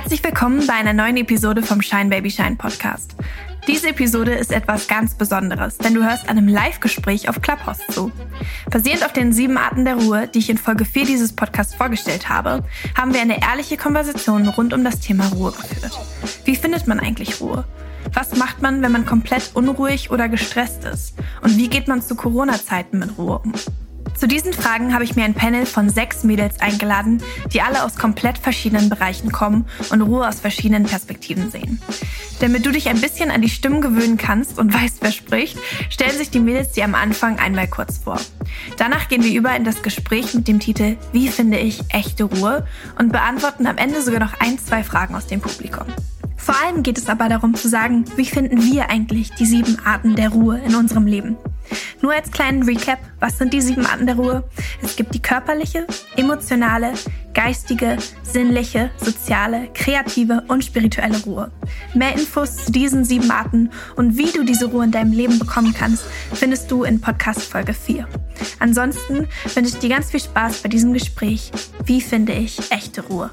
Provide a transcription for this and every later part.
Herzlich willkommen bei einer neuen Episode vom Shine Baby Shine Podcast. Diese Episode ist etwas ganz Besonderes, denn du hörst einem Live-Gespräch auf Clubhouse zu. Basierend auf den sieben Arten der Ruhe, die ich in Folge 4 dieses Podcasts vorgestellt habe, haben wir eine ehrliche Konversation rund um das Thema Ruhe geführt. Wie findet man eigentlich Ruhe? Was macht man, wenn man komplett unruhig oder gestresst ist? Und wie geht man zu Corona-Zeiten mit Ruhe um? Zu diesen Fragen habe ich mir ein Panel von sechs Mädels eingeladen, die alle aus komplett verschiedenen Bereichen kommen und Ruhe aus verschiedenen Perspektiven sehen. Damit du dich ein bisschen an die Stimmen gewöhnen kannst und weißt, wer spricht, stellen sich die Mädels dir am Anfang einmal kurz vor. Danach gehen wir über in das Gespräch mit dem Titel Wie finde ich echte Ruhe und beantworten am Ende sogar noch ein, zwei Fragen aus dem Publikum. Vor allem geht es aber darum zu sagen, wie finden wir eigentlich die sieben Arten der Ruhe in unserem Leben. Nur als kleinen Recap, was sind die sieben Arten der Ruhe? Es gibt die körperliche, emotionale, geistige, sinnliche, soziale, kreative und spirituelle Ruhe. Mehr Infos zu diesen sieben Arten und wie du diese Ruhe in deinem Leben bekommen kannst, findest du in Podcast Folge 4. Ansonsten wünsche ich dir ganz viel Spaß bei diesem Gespräch. Wie finde ich echte Ruhe?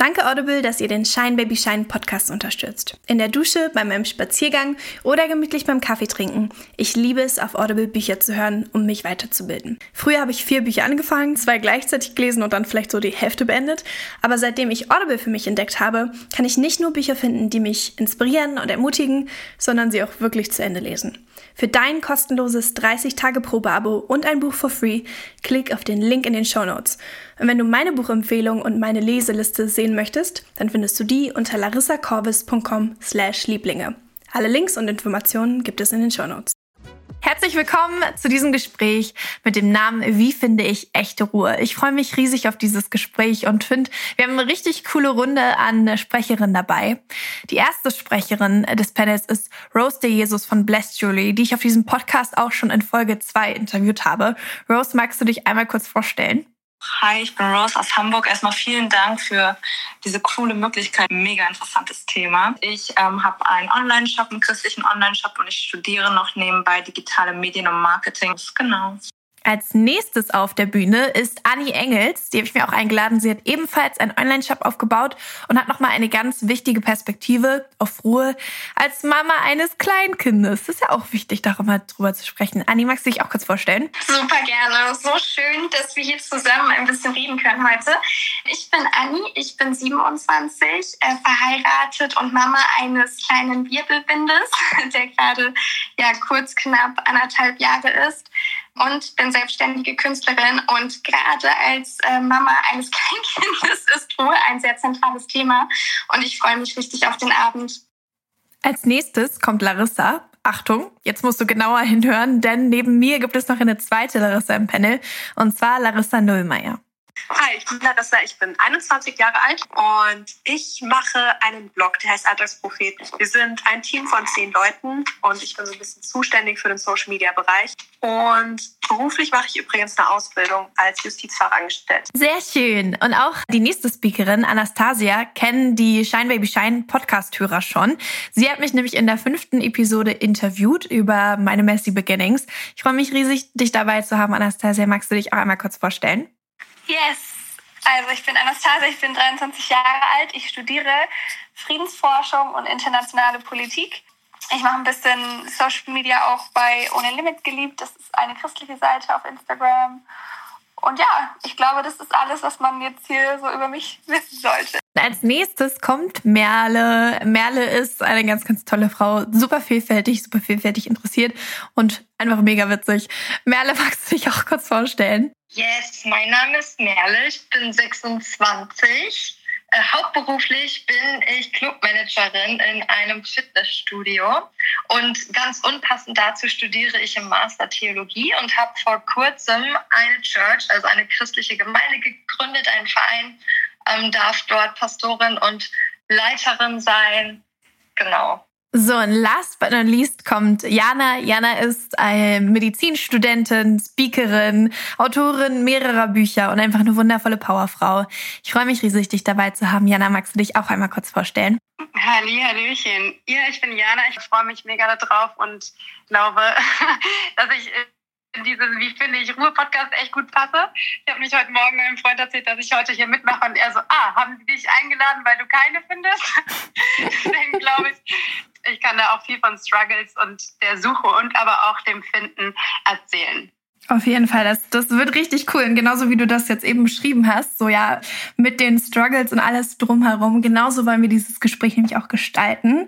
Danke Audible, dass ihr den Shine Baby Shine Podcast unterstützt. In der Dusche, bei meinem Spaziergang oder gemütlich beim Kaffee trinken. Ich liebe es, auf Audible Bücher zu hören, um mich weiterzubilden. Früher habe ich vier Bücher angefangen, zwei gleichzeitig gelesen und dann vielleicht so die Hälfte beendet. Aber seitdem ich Audible für mich entdeckt habe, kann ich nicht nur Bücher finden, die mich inspirieren und ermutigen, sondern sie auch wirklich zu Ende lesen. Für dein kostenloses 30-Tage-Probe-Abo und ein Buch for free, klick auf den Link in den Show Notes. Und wenn du meine Buchempfehlung und meine Leseliste sehen möchtest, dann findest du die unter larissacorvis.com slash Lieblinge. Alle Links und Informationen gibt es in den Show Notes. Herzlich willkommen zu diesem Gespräch mit dem Namen Wie finde ich echte Ruhe? Ich freue mich riesig auf dieses Gespräch und finde, wir haben eine richtig coole Runde an Sprecherinnen dabei. Die erste Sprecherin des Panels ist Rose de Jesus von Blessed Julie, die ich auf diesem Podcast auch schon in Folge 2 interviewt habe. Rose, magst du dich einmal kurz vorstellen? Hi, ich bin Rose aus Hamburg. Erstmal vielen Dank für diese coole Möglichkeit. Mega interessantes Thema. Ich ähm, habe einen Online-Shop, einen christlichen Online-Shop und ich studiere noch nebenbei digitale Medien und Marketing. Genau. Als nächstes auf der Bühne ist Annie Engels. Die habe ich mir auch eingeladen. Sie hat ebenfalls einen Online-Shop aufgebaut und hat nochmal eine ganz wichtige Perspektive auf Ruhe als Mama eines Kleinkindes. Das ist ja auch wichtig, darüber drüber zu sprechen. Annie, magst du dich auch kurz vorstellen? Super gerne. So schön, dass wir hier zusammen ein bisschen reden können heute. Ich bin Annie, ich bin 27, äh, verheiratet und Mama eines kleinen Wirbelbindes, der gerade ja kurz knapp anderthalb Jahre ist und bin selbstständige Künstlerin und gerade als äh, Mama eines Kleinkindes ist Ruhe ein sehr zentrales Thema und ich freue mich richtig auf den Abend. Als nächstes kommt Larissa. Achtung, jetzt musst du genauer hinhören, denn neben mir gibt es noch eine zweite Larissa im Panel und zwar Larissa Nullmeier. Hi, ich bin Larissa, ich bin 21 Jahre alt und ich mache einen Blog, der heißt Alltagsprophet. Wir sind ein Team von zehn Leuten und ich bin so ein bisschen zuständig für den Social Media Bereich. Und beruflich mache ich übrigens eine Ausbildung als Justizfachangestellte. Sehr schön. Und auch die nächste Speakerin, Anastasia, kennen die Shine Baby Shine Podcast-Hörer schon. Sie hat mich nämlich in der fünften Episode interviewt über meine Messy Beginnings. Ich freue mich riesig, dich dabei zu haben, Anastasia. Magst du dich auch einmal kurz vorstellen? Yes. Also ich bin Anastasia, ich bin 23 Jahre alt. Ich studiere Friedensforschung und internationale Politik. Ich mache ein bisschen Social Media auch bei Ohne Limit geliebt. Das ist eine christliche Seite auf Instagram. Und ja, ich glaube, das ist alles, was man jetzt hier so über mich wissen sollte. Als nächstes kommt Merle. Merle ist eine ganz, ganz tolle Frau. Super vielfältig, super vielfältig interessiert und einfach mega witzig. Merle, magst du dich auch kurz vorstellen? Yes, mein Name ist Merle, ich bin 26. Äh, hauptberuflich bin ich Clubmanagerin in einem Fitnessstudio und ganz unpassend dazu studiere ich im Master Theologie und habe vor kurzem eine Church, also eine christliche Gemeinde gegründet, einen Verein, ähm, darf dort Pastorin und Leiterin sein. Genau. So, und last but not least kommt Jana. Jana ist eine Medizinstudentin, Speakerin, Autorin mehrerer Bücher und einfach eine wundervolle Powerfrau. Ich freue mich riesig, dich dabei zu haben. Jana, magst du dich auch einmal kurz vorstellen? Halli, Hallöchen. Ja, ich bin Jana. Ich freue mich mega darauf und glaube, dass ich in diese Wie finde ich Ruhe-Podcast echt gut passe. Ich habe mich heute Morgen meinem Freund erzählt, dass ich heute hier mitmache und er so, ah, haben sie dich eingeladen, weil du keine findest? Deswegen glaube ich, ich kann da auch viel von Struggles und der Suche und aber auch dem Finden erzählen. Auf jeden Fall, das, das wird richtig cool. Und genauso wie du das jetzt eben beschrieben hast, so ja, mit den Struggles und alles drumherum, genauso wollen wir dieses Gespräch nämlich auch gestalten.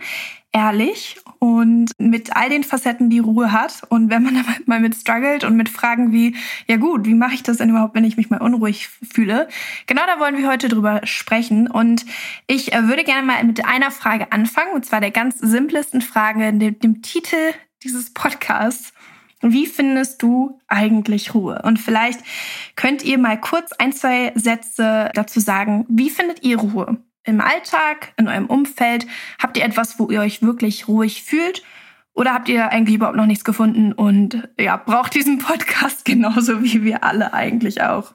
Ehrlich und mit all den Facetten, die Ruhe hat. Und wenn man dann mal mit struggelt und mit Fragen wie, ja gut, wie mache ich das denn überhaupt, wenn ich mich mal unruhig fühle? Genau da wollen wir heute drüber sprechen. Und ich äh, würde gerne mal mit einer Frage anfangen, und zwar der ganz simplesten Frage, dem, dem Titel dieses Podcasts. Wie findest du eigentlich Ruhe? Und vielleicht könnt ihr mal kurz ein, zwei Sätze dazu sagen. Wie findet ihr Ruhe? Im Alltag, in eurem Umfeld? Habt ihr etwas, wo ihr euch wirklich ruhig fühlt? Oder habt ihr eigentlich überhaupt noch nichts gefunden und ja, braucht diesen Podcast genauso wie wir alle eigentlich auch?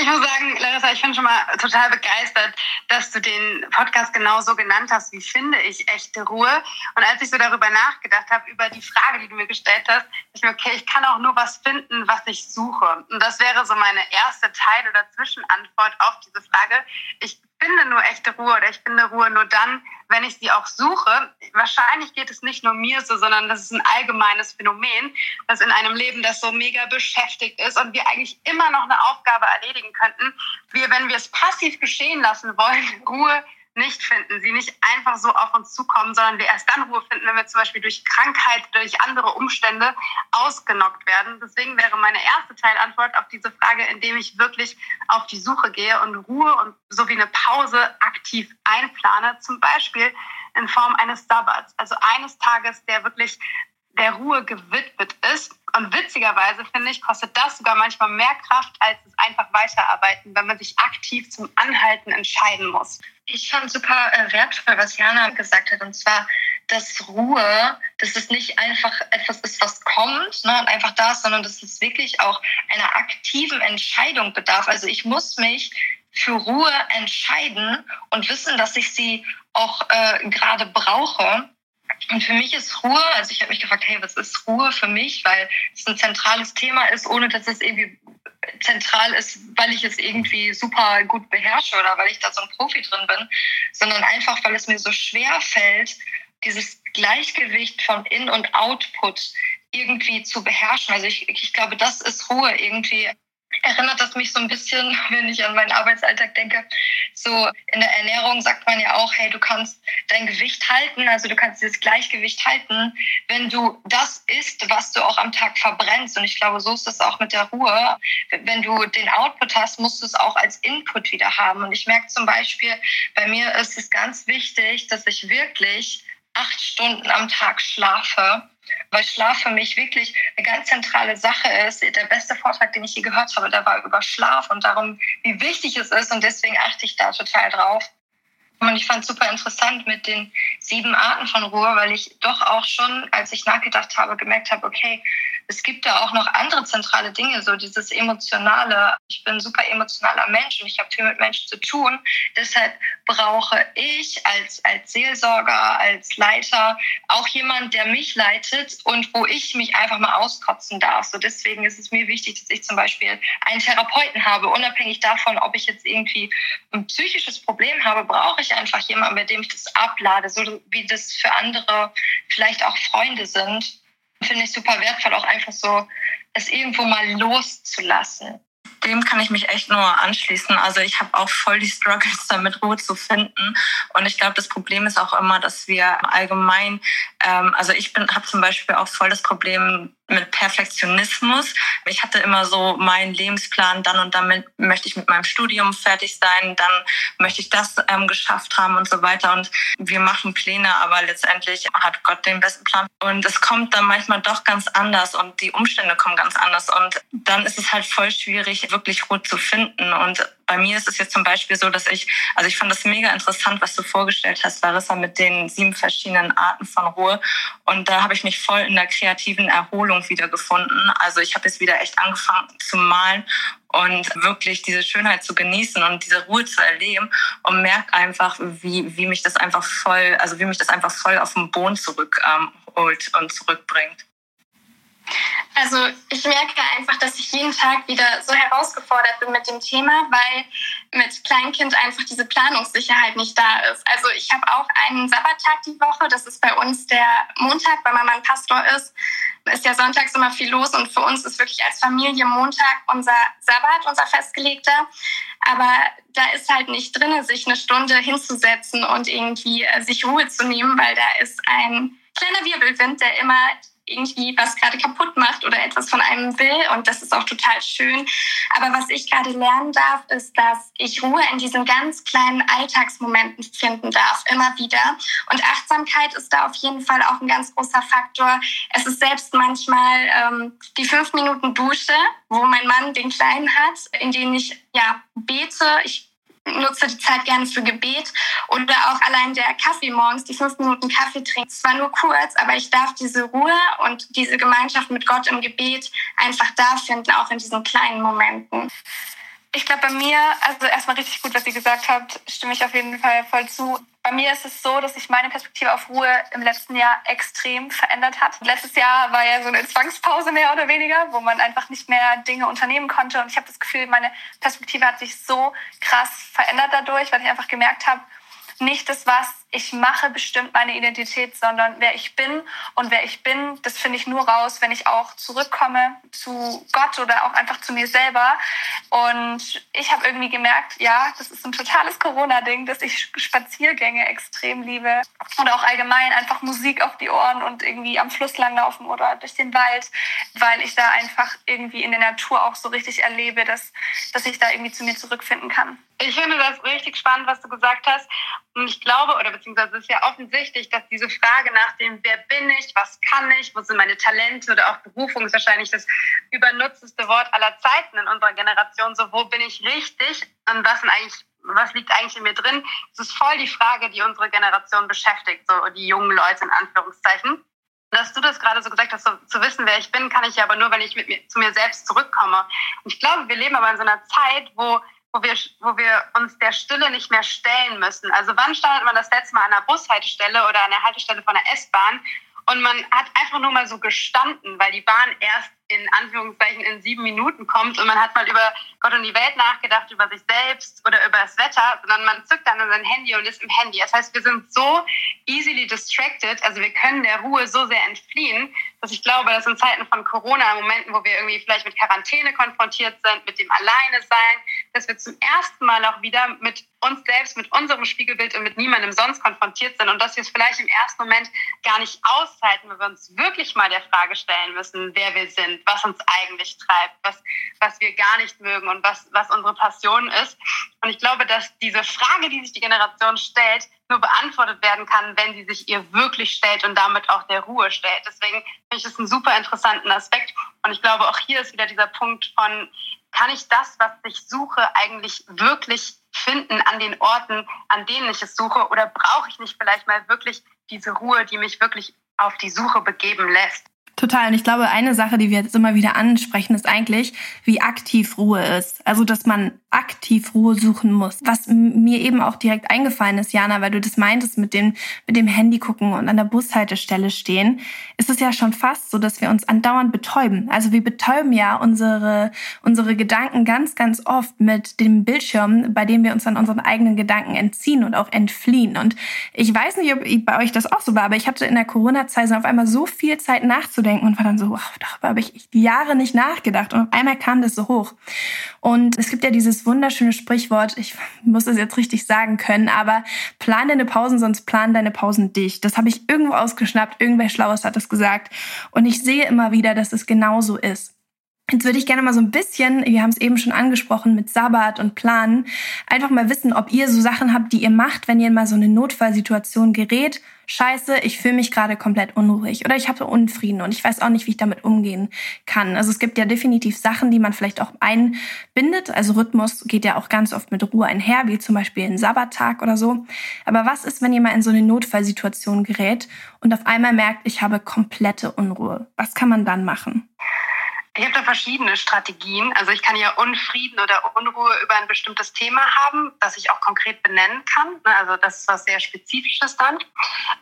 Ich muss sagen, Larissa, ich bin schon mal total begeistert, dass du den Podcast genau so genannt hast, wie finde ich echte Ruhe. Und als ich so darüber nachgedacht habe, über die Frage, die du mir gestellt hast, ich mir, okay, ich kann auch nur was finden, was ich suche. Und das wäre so meine erste Teil- oder Zwischenantwort auf diese Frage. Ich finde nur echte Ruhe oder ich finde Ruhe nur dann, wenn ich sie auch suche. Wahrscheinlich geht es nicht nur mir so, sondern das ist ein allgemeines Phänomen, dass in einem Leben, das so mega beschäftigt ist und wir eigentlich immer noch eine Aufgabe erledigen könnten, wir, wenn wir es passiv geschehen lassen wollen, Ruhe nicht finden, sie nicht einfach so auf uns zukommen, sondern wir erst dann Ruhe finden, wenn wir zum Beispiel durch Krankheit, durch andere Umstände ausgenockt werden. Deswegen wäre meine erste Teilantwort auf diese Frage, indem ich wirklich auf die Suche gehe und Ruhe und so wie eine Pause aktiv einplane, zum Beispiel in Form eines Sabbats, also eines Tages, der wirklich der Ruhe gewidmet ist. Und witzigerweise finde ich, kostet das sogar manchmal mehr Kraft als das einfach weiterarbeiten, wenn man sich aktiv zum Anhalten entscheiden muss. Ich fand super äh, wertvoll, was Jana gesagt hat, und zwar, dass Ruhe, dass es nicht einfach etwas ist, was kommt ne, und einfach da ist, sondern dass es wirklich auch einer aktiven Entscheidung bedarf. Also ich muss mich für Ruhe entscheiden und wissen, dass ich sie auch äh, gerade brauche. Und für mich ist Ruhe, also ich habe mich gefragt, hey, was ist Ruhe für mich? Weil es ein zentrales Thema ist, ohne dass es irgendwie zentral ist, weil ich es irgendwie super gut beherrsche oder weil ich da so ein Profi drin bin, sondern einfach, weil es mir so schwer fällt, dieses Gleichgewicht von In- und Output irgendwie zu beherrschen. Also ich, ich glaube, das ist Ruhe irgendwie erinnert das mich so ein bisschen, wenn ich an meinen Arbeitsalltag denke. So in der Ernährung sagt man ja auch, hey, du kannst dein Gewicht halten, also du kannst dieses Gleichgewicht halten, wenn du das isst, was du auch am Tag verbrennst. Und ich glaube, so ist es auch mit der Ruhe. Wenn du den Output hast, musst du es auch als Input wieder haben. Und ich merke zum Beispiel, bei mir ist es ganz wichtig, dass ich wirklich acht Stunden am Tag schlafe weil Schlaf für mich wirklich eine ganz zentrale Sache ist. Der beste Vortrag, den ich je gehört habe, der war über Schlaf und darum, wie wichtig es ist und deswegen achte ich da total drauf. Und ich fand es super interessant mit den sieben Arten von Ruhe, weil ich doch auch schon, als ich nachgedacht habe, gemerkt habe, okay, es gibt da auch noch andere zentrale Dinge, so dieses emotionale. Ich bin ein super emotionaler Mensch und ich habe viel mit Menschen zu tun. Deshalb brauche ich als, als Seelsorger, als Leiter auch jemand, der mich leitet und wo ich mich einfach mal auskotzen darf. So deswegen ist es mir wichtig, dass ich zum Beispiel einen Therapeuten habe. Unabhängig davon, ob ich jetzt irgendwie ein psychisches Problem habe, brauche ich einfach jemanden, bei dem ich das ablade, so wie das für andere vielleicht auch Freunde sind finde ich super wertvoll, auch einfach so es irgendwo mal loszulassen. Dem kann ich mich echt nur anschließen. Also ich habe auch voll die Struggles damit, Ruhe zu finden. Und ich glaube, das Problem ist auch immer, dass wir allgemein, ähm, also ich habe zum Beispiel auch voll das Problem, mit Perfektionismus. Ich hatte immer so meinen Lebensplan, dann und damit möchte ich mit meinem Studium fertig sein, dann möchte ich das ähm, geschafft haben und so weiter. Und wir machen Pläne, aber letztendlich hat Gott den besten Plan. Und es kommt dann manchmal doch ganz anders und die Umstände kommen ganz anders. Und dann ist es halt voll schwierig, wirklich Ruhe zu finden. Und bei mir ist es jetzt zum Beispiel so, dass ich, also ich fand das mega interessant, was du vorgestellt hast, Larissa, mit den sieben verschiedenen Arten von Ruhe. Und da habe ich mich voll in der kreativen Erholung wiedergefunden. Also ich habe jetzt wieder echt angefangen zu malen und wirklich diese Schönheit zu genießen und diese Ruhe zu erleben und merke einfach, wie, wie mich das einfach voll, also wie mich das einfach voll auf den Boden zurückholt ähm, und zurückbringt. Also ich merke einfach, dass ich jeden Tag wieder so herausgefordert bin mit dem Thema, weil mit Kleinkind einfach diese Planungssicherheit nicht da ist. Also ich habe auch einen Sabbattag die Woche, das ist bei uns der Montag, weil Mama ein Pastor ist, ist ja sonntags immer viel los und für uns ist wirklich als Familie Montag unser Sabbat, unser festgelegter. Aber da ist halt nicht drin, sich eine Stunde hinzusetzen und irgendwie äh, sich Ruhe zu nehmen, weil da ist ein kleiner Wirbelwind, der immer irgendwie was gerade kaputt macht oder etwas von einem will. Und das ist auch total schön. Aber was ich gerade lernen darf, ist, dass ich Ruhe in diesen ganz kleinen Alltagsmomenten finden darf, immer wieder. Und Achtsamkeit ist da auf jeden Fall auch ein ganz großer Faktor. Es ist selbst manchmal ähm, die fünf Minuten Dusche, wo mein Mann den Kleinen hat, in denen ich ja bete. Ich nutze die Zeit gerne für Gebet oder auch allein der Kaffee morgens, die fünf Minuten Kaffee trinken. Es war nur kurz, aber ich darf diese Ruhe und diese Gemeinschaft mit Gott im Gebet einfach da finden, auch in diesen kleinen Momenten. Ich glaube, bei mir, also erstmal richtig gut, was ihr gesagt habt, stimme ich auf jeden Fall voll zu. Bei mir ist es so, dass sich meine Perspektive auf Ruhe im letzten Jahr extrem verändert hat. Letztes Jahr war ja so eine Zwangspause mehr oder weniger, wo man einfach nicht mehr Dinge unternehmen konnte. Und ich habe das Gefühl, meine Perspektive hat sich so krass verändert dadurch, weil ich einfach gemerkt habe, nicht das, was ich mache, bestimmt meine Identität, sondern wer ich bin. Und wer ich bin, das finde ich nur raus, wenn ich auch zurückkomme zu Gott oder auch einfach zu mir selber. Und ich habe irgendwie gemerkt, ja, das ist ein totales Corona-Ding, dass ich Spaziergänge extrem liebe. Oder auch allgemein einfach Musik auf die Ohren und irgendwie am Fluss langlaufen oder durch den Wald, weil ich da einfach irgendwie in der Natur auch so richtig erlebe, dass, dass ich da irgendwie zu mir zurückfinden kann. Ich finde das richtig spannend, was du gesagt hast. Und ich glaube, oder beziehungsweise es ist ja offensichtlich, dass diese Frage nach dem, wer bin ich, was kann ich, wo sind meine Talente oder auch Berufung ist wahrscheinlich das übernutzteste Wort aller Zeiten in unserer Generation. So, wo bin ich richtig und was sind eigentlich was liegt eigentlich in mir drin? Das ist voll die Frage, die unsere Generation beschäftigt, so die jungen Leute in Anführungszeichen. Dass du das gerade so gesagt hast, so, zu wissen, wer ich bin, kann ich ja aber nur, wenn ich mit mir, zu mir selbst zurückkomme. Und ich glaube, wir leben aber in so einer Zeit, wo wo wir, wo wir uns der Stille nicht mehr stellen müssen. Also wann standet man das letzte Mal an einer Bushaltestelle oder an der Haltestelle von der S-Bahn und man hat einfach nur mal so gestanden, weil die Bahn erst in Anführungszeichen in sieben Minuten kommt und man hat mal über Gott und die Welt nachgedacht, über sich selbst oder über das Wetter, sondern man zückt dann sein Handy und ist im Handy. Das heißt, wir sind so easily distracted, also wir können der Ruhe so sehr entfliehen, dass ich glaube, dass in Zeiten von Corona, Momenten, wo wir irgendwie vielleicht mit Quarantäne konfrontiert sind, mit dem Alleine sein, dass wir zum ersten Mal auch wieder mit uns selbst, mit unserem Spiegelbild und mit niemandem sonst konfrontiert sind und dass wir es vielleicht im ersten Moment gar nicht aushalten, wenn wir uns wirklich mal der Frage stellen müssen, wer wir sind, was uns eigentlich treibt, was, was wir gar nicht mögen und was, was unsere Passion ist. Und ich glaube, dass diese Frage, die sich die Generation stellt, nur beantwortet werden kann, wenn sie sich ihr wirklich stellt und damit auch der Ruhe stellt. Deswegen finde ich das einen super interessanten Aspekt. Und ich glaube, auch hier ist wieder dieser Punkt von, kann ich das, was ich suche, eigentlich wirklich finden an den Orten, an denen ich es suche? Oder brauche ich nicht vielleicht mal wirklich diese Ruhe, die mich wirklich auf die Suche begeben lässt? Total. Und ich glaube, eine Sache, die wir jetzt immer wieder ansprechen, ist eigentlich, wie aktiv Ruhe ist. Also, dass man aktiv Ruhe suchen muss. Was mir eben auch direkt eingefallen ist, Jana, weil du das meintest mit dem, mit dem Handy gucken und an der Bushaltestelle stehen, ist es ja schon fast so, dass wir uns andauernd betäuben. Also wir betäuben ja unsere, unsere Gedanken ganz, ganz oft mit dem Bildschirm, bei dem wir uns an unseren eigenen Gedanken entziehen und auch entfliehen. Und ich weiß nicht, ob bei euch das auch so war, aber ich hatte in der Corona-Zeit auf einmal so viel Zeit nachzudenken und war dann so, ach, darüber habe ich Jahre nicht nachgedacht. Und auf einmal kam das so hoch. Und es gibt ja dieses wunderschöne Sprichwort, ich muss es jetzt richtig sagen können, aber plan deine Pausen, sonst plan deine Pausen dich. Das habe ich irgendwo ausgeschnappt, irgendwer Schlaues hat das gesagt. Und ich sehe immer wieder, dass es genauso ist. Jetzt würde ich gerne mal so ein bisschen, wir haben es eben schon angesprochen mit Sabbat und Planen, einfach mal wissen, ob ihr so Sachen habt, die ihr macht, wenn ihr mal so eine Notfallsituation gerät. Scheiße, ich fühle mich gerade komplett unruhig oder ich habe Unfrieden und ich weiß auch nicht, wie ich damit umgehen kann. Also es gibt ja definitiv Sachen, die man vielleicht auch einbindet. Also Rhythmus geht ja auch ganz oft mit Ruhe einher, wie zum Beispiel ein Sabbattag oder so. Aber was ist, wenn ihr mal in so eine Notfallsituation gerät und auf einmal merkt, ich habe komplette Unruhe? Was kann man dann machen? Ich habe da verschiedene Strategien. Also ich kann ja Unfrieden oder Unruhe über ein bestimmtes Thema haben, das ich auch konkret benennen kann. Ne, also das ist was sehr Spezifisches dann.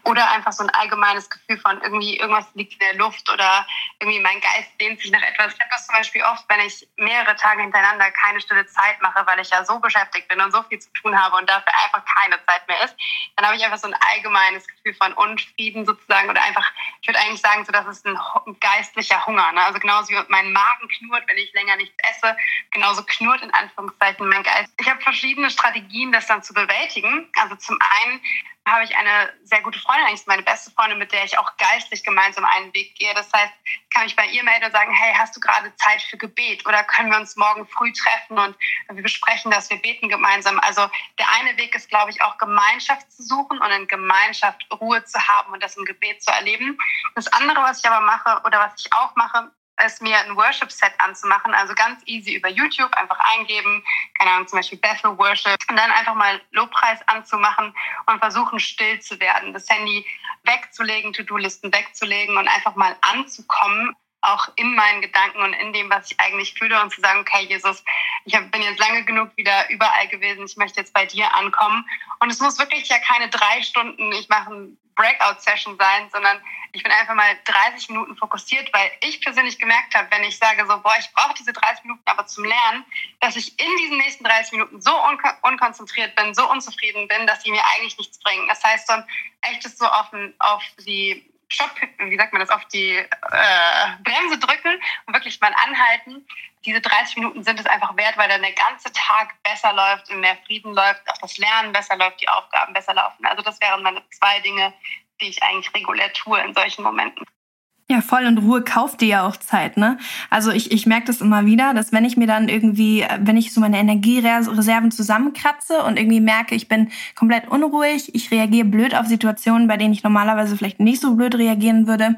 Oder einfach so ein allgemeines Gefühl von irgendwie irgendwas liegt in der Luft oder irgendwie mein Geist dehnt sich nach etwas. Ich habe das zum Beispiel oft, wenn ich mehrere Tage hintereinander keine stille Zeit mache, weil ich ja so beschäftigt bin und so viel zu tun habe und dafür einfach keine Zeit mehr ist, dann habe ich einfach so ein allgemeines Gefühl von Unfrieden sozusagen oder einfach, ich würde eigentlich sagen, so, das ist ein geistlicher Hunger. Ne? Also genauso wie mein Magen knurrt, wenn ich länger nichts esse, genauso knurrt in Anführungszeichen mein Geist. Ich habe verschiedene Strategien, das dann zu bewältigen. Also zum einen habe ich eine sehr gute Freundin, eigentlich meine beste Freundin, mit der ich auch geistlich gemeinsam einen Weg gehe. Das heißt, kann ich bei ihr melden und sagen, hey, hast du gerade Zeit für Gebet oder können wir uns morgen früh treffen und wir besprechen das, wir beten gemeinsam. Also der eine Weg ist, glaube ich, auch Gemeinschaft zu suchen und in Gemeinschaft Ruhe zu haben und das im Gebet zu erleben. Das andere, was ich aber mache oder was ich auch mache, ist mir ein Worship-Set anzumachen, also ganz easy über YouTube einfach eingeben, keine Ahnung, zum Beispiel Bethel Worship und dann einfach mal Lobpreis anzumachen und versuchen still zu werden, das Handy wegzulegen, To-Do-Listen wegzulegen und einfach mal anzukommen auch in meinen Gedanken und in dem, was ich eigentlich fühle und zu sagen, okay, Jesus, ich bin jetzt lange genug wieder überall gewesen, ich möchte jetzt bei dir ankommen. Und es muss wirklich ja keine drei Stunden, ich mache ein Breakout-Session sein, sondern ich bin einfach mal 30 Minuten fokussiert, weil ich persönlich gemerkt habe, wenn ich sage so, boah, ich brauche diese 30 Minuten aber zum Lernen, dass ich in diesen nächsten 30 Minuten so un unkonzentriert bin, so unzufrieden bin, dass sie mir eigentlich nichts bringen. Das heißt, dann echtes so auf, auf die Stopp, wie sagt man das, auf die äh, Bremse drücken und wirklich mal anhalten. Diese 30 Minuten sind es einfach wert, weil dann der ganze Tag besser läuft, mehr Frieden läuft, auch das Lernen besser läuft, die Aufgaben besser laufen. Also das wären meine zwei Dinge, die ich eigentlich regulär tue in solchen Momenten. Ja, voll und Ruhe kauft dir ja auch Zeit, ne? Also ich, ich merke das immer wieder, dass wenn ich mir dann irgendwie, wenn ich so meine Energiereserven zusammenkratze und irgendwie merke, ich bin komplett unruhig, ich reagiere blöd auf Situationen, bei denen ich normalerweise vielleicht nicht so blöd reagieren würde,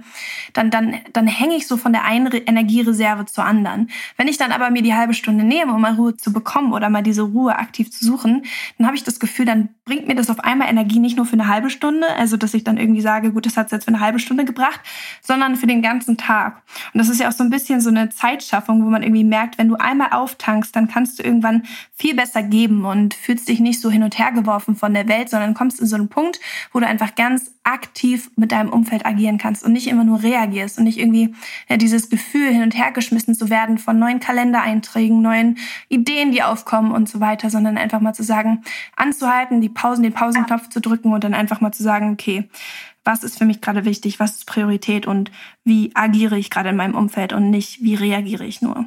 dann, dann, dann hänge ich so von der einen Energiereserve zur anderen. Wenn ich dann aber mir die halbe Stunde nehme, um mal Ruhe zu bekommen oder mal diese Ruhe aktiv zu suchen, dann habe ich das Gefühl, dann bringt mir das auf einmal Energie nicht nur für eine halbe Stunde, also dass ich dann irgendwie sage, gut, das hat es jetzt für eine halbe Stunde gebracht, sondern für den ganzen Tag. Und das ist ja auch so ein bisschen so eine Zeitschaffung, wo man irgendwie merkt, wenn du einmal auftankst, dann kannst du irgendwann viel besser geben und fühlst dich nicht so hin und her geworfen von der Welt, sondern kommst in so einen Punkt, wo du einfach ganz aktiv mit deinem Umfeld agieren kannst und nicht immer nur reagierst und nicht irgendwie ja, dieses Gefühl hin und her geschmissen zu werden von neuen Kalendereinträgen, neuen Ideen, die aufkommen und so weiter, sondern einfach mal zu sagen, anzuhalten, die Pausen, den Pausenknopf zu drücken und dann einfach mal zu sagen, okay, was ist für mich gerade wichtig, was ist Priorität und wie agiere ich gerade in meinem Umfeld und nicht, wie reagiere ich nur.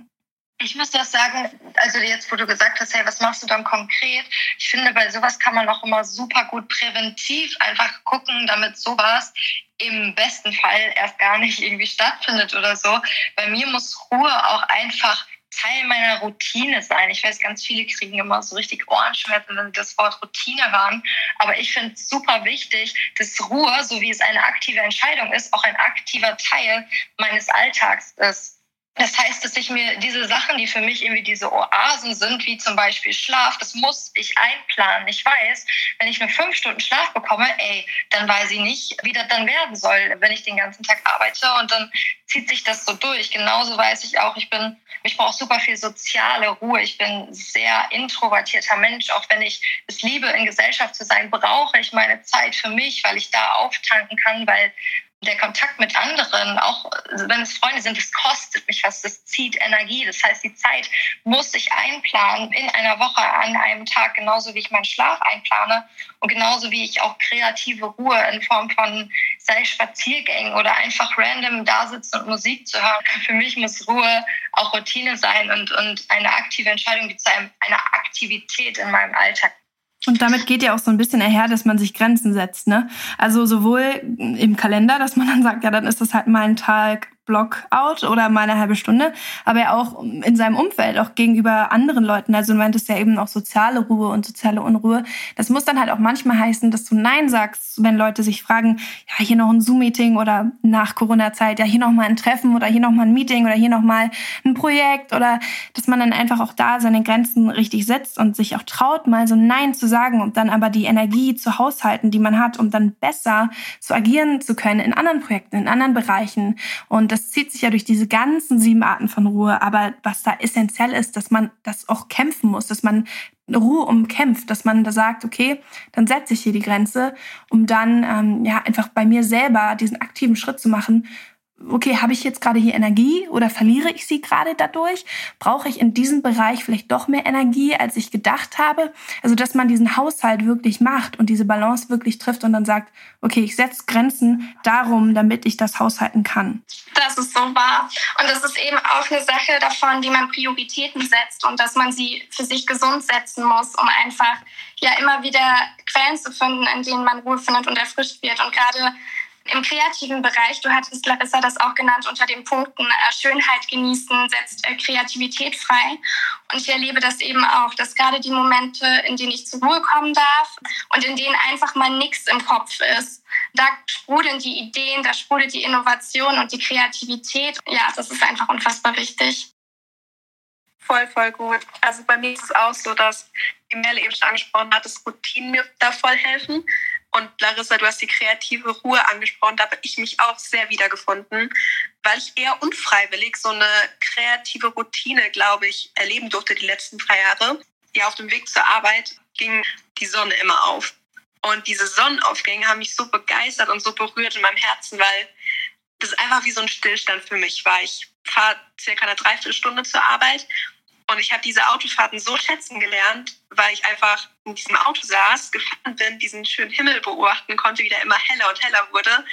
Ich muss das sagen, also jetzt, wo du gesagt hast, hey, was machst du dann konkret? Ich finde, bei sowas kann man auch immer super gut präventiv einfach gucken, damit sowas im besten Fall erst gar nicht irgendwie stattfindet oder so. Bei mir muss Ruhe auch einfach Teil meiner Routine sein. Ich weiß, ganz viele kriegen immer so richtig Ohrenschmerzen, wenn sie das Wort Routine hören. Aber ich finde es super wichtig, dass Ruhe, so wie es eine aktive Entscheidung ist, auch ein aktiver Teil meines Alltags ist. Das heißt, dass ich mir diese Sachen, die für mich irgendwie diese Oasen sind, wie zum Beispiel Schlaf, das muss ich einplanen. Ich weiß, wenn ich nur fünf Stunden Schlaf bekomme, ey, dann weiß ich nicht, wie das dann werden soll, wenn ich den ganzen Tag arbeite und dann zieht sich das so durch. Genauso weiß ich auch, ich bin, ich brauche super viel soziale Ruhe. Ich bin sehr introvertierter Mensch. Auch wenn ich es liebe, in Gesellschaft zu sein, brauche ich meine Zeit für mich, weil ich da auftanken kann, weil der Kontakt mit anderen, auch wenn es Freunde sind, das kostet mich was, das zieht Energie. Das heißt, die Zeit muss ich einplanen in einer Woche, an einem Tag, genauso wie ich meinen Schlaf einplane und genauso wie ich auch kreative Ruhe in Form von, sei Spaziergängen oder einfach random da sitzen und Musik zu hören. Für mich muss Ruhe auch Routine sein und, und eine aktive Entscheidung, die zu einem, einer Aktivität in meinem Alltag und damit geht ja auch so ein bisschen einher, dass man sich Grenzen setzt, ne? Also sowohl im Kalender, dass man dann sagt, ja, dann ist das halt mal ein Tag Blockout oder mal eine halbe Stunde, aber ja auch in seinem Umfeld, auch gegenüber anderen Leuten. Also du meintest ja eben auch soziale Ruhe und soziale Unruhe. Das muss dann halt auch manchmal heißen, dass du Nein sagst, wenn Leute sich fragen, ja, hier noch ein Zoom-Meeting oder nach Corona-Zeit, ja, hier noch mal ein Treffen oder hier noch mal ein Meeting oder hier noch mal ein Projekt oder dass man dann einfach auch da seine Grenzen richtig setzt und sich auch traut, mal so Nein zu sagen und dann aber die Energie zu haushalten, die man hat, um dann besser zu agieren zu können in anderen Projekten, in anderen Bereichen und das zieht sich ja durch diese ganzen sieben Arten von Ruhe. Aber was da essentiell ist, dass man das auch kämpfen muss, dass man Ruhe umkämpft, dass man da sagt, okay, dann setze ich hier die Grenze, um dann ähm, ja einfach bei mir selber diesen aktiven Schritt zu machen okay, habe ich jetzt gerade hier Energie oder verliere ich sie gerade dadurch? Brauche ich in diesem Bereich vielleicht doch mehr Energie, als ich gedacht habe? Also, dass man diesen Haushalt wirklich macht und diese Balance wirklich trifft und dann sagt, okay, ich setze Grenzen darum, damit ich das haushalten kann. Das ist so wahr. Und das ist eben auch eine Sache davon, wie man Prioritäten setzt und dass man sie für sich gesund setzen muss, um einfach ja immer wieder Quellen zu finden, in denen man Ruhe findet und erfrischt wird. Und gerade im kreativen Bereich, du hattest Larissa das auch genannt unter den Punkten äh, Schönheit genießen, setzt äh, Kreativität frei. Und ich erlebe das eben auch, dass gerade die Momente, in denen ich zur Ruhe kommen darf und in denen einfach mal nichts im Kopf ist, da sprudeln die Ideen, da sprudelt die Innovation und die Kreativität. Ja, das ist einfach unfassbar wichtig. Voll, voll gut. Also bei mir ist es auch so, dass, wie Mel eben schon angesprochen hat, dass Routinen mir da voll helfen. Und Larissa, du hast die kreative Ruhe angesprochen. Da habe ich mich auch sehr wiedergefunden, weil ich eher unfreiwillig so eine kreative Routine, glaube ich, erleben durfte die letzten drei Jahre. Ja, auf dem Weg zur Arbeit ging die Sonne immer auf. Und diese Sonnenaufgänge haben mich so begeistert und so berührt in meinem Herzen, weil das einfach wie so ein Stillstand für mich war. Ich fahre circa eine Dreiviertelstunde zur Arbeit und ich habe diese Autofahrten so schätzen gelernt, weil ich einfach in diesem Auto saß, gefahren bin, diesen schönen Himmel beobachten konnte, wie der immer heller und heller wurde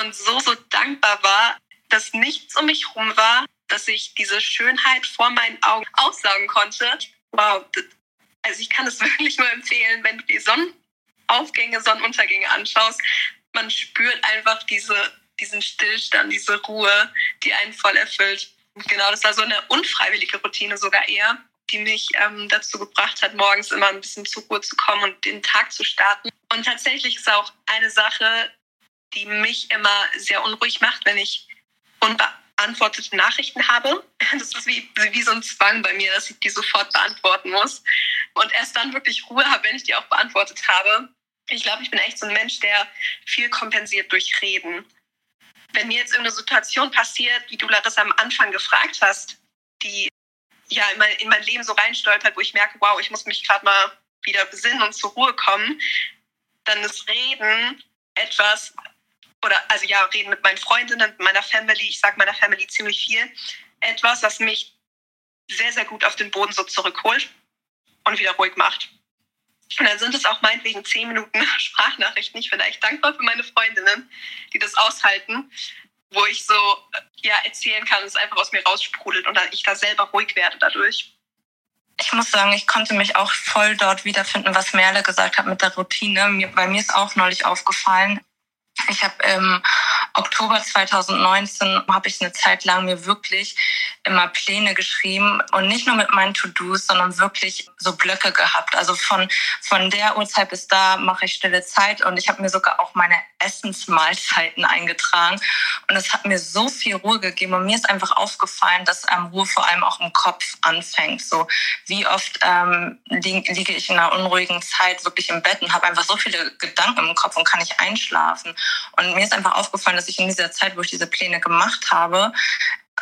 und so, so dankbar war, dass nichts um mich herum war, dass ich diese Schönheit vor meinen Augen aussaugen konnte. Wow, also ich kann es wirklich nur empfehlen, wenn du die Sonnenaufgänge, Sonnenuntergänge anschaust, man spürt einfach diese, diesen Stillstand, diese Ruhe, die einen voll erfüllt. Genau, das war so eine unfreiwillige Routine sogar eher, die mich ähm, dazu gebracht hat, morgens immer ein bisschen zur Ruhe zu kommen und den Tag zu starten. Und tatsächlich ist auch eine Sache, die mich immer sehr unruhig macht, wenn ich unbeantwortete Nachrichten habe. Das ist wie, wie so ein Zwang bei mir, dass ich die sofort beantworten muss. Und erst dann wirklich Ruhe habe, wenn ich die auch beantwortet habe. Ich glaube, ich bin echt so ein Mensch, der viel kompensiert durch Reden wenn mir jetzt irgendeine Situation passiert, wie du Larissa am Anfang gefragt hast, die ja in mein, in mein Leben so reinstolpert, wo ich merke, wow, ich muss mich gerade mal wieder besinnen und zur Ruhe kommen, dann ist Reden etwas, oder also ja, reden mit meinen Freundinnen, mit meiner Family, ich sage meiner Family ziemlich viel, etwas, was mich sehr, sehr gut auf den Boden so zurückholt und wieder ruhig macht. Und dann sind es auch meinetwegen zehn Minuten Sprachnachrichten. Ich bin echt dankbar für meine Freundinnen, die das aushalten, wo ich so ja, erzählen kann, es einfach aus mir raussprudelt und dann ich da selber ruhig werde dadurch. Ich muss sagen, ich konnte mich auch voll dort wiederfinden, was Merle gesagt hat mit der Routine. Bei mir ist auch neulich aufgefallen, ich habe im Oktober 2019 habe ich eine Zeit lang mir wirklich immer Pläne geschrieben und nicht nur mit meinen To-Dos, sondern wirklich so Blöcke gehabt. Also von von der Uhrzeit bis da mache ich stille Zeit und ich habe mir sogar auch meine Essensmahlzeiten eingetragen und es hat mir so viel Ruhe gegeben und mir ist einfach aufgefallen, dass ähm, Ruhe vor allem auch im Kopf anfängt. So wie oft ähm, liege lieg ich in einer unruhigen Zeit wirklich im Bett und habe einfach so viele Gedanken im Kopf und kann nicht einschlafen. Und mir ist einfach aufgefallen, dass ich in dieser Zeit, wo ich diese Pläne gemacht habe,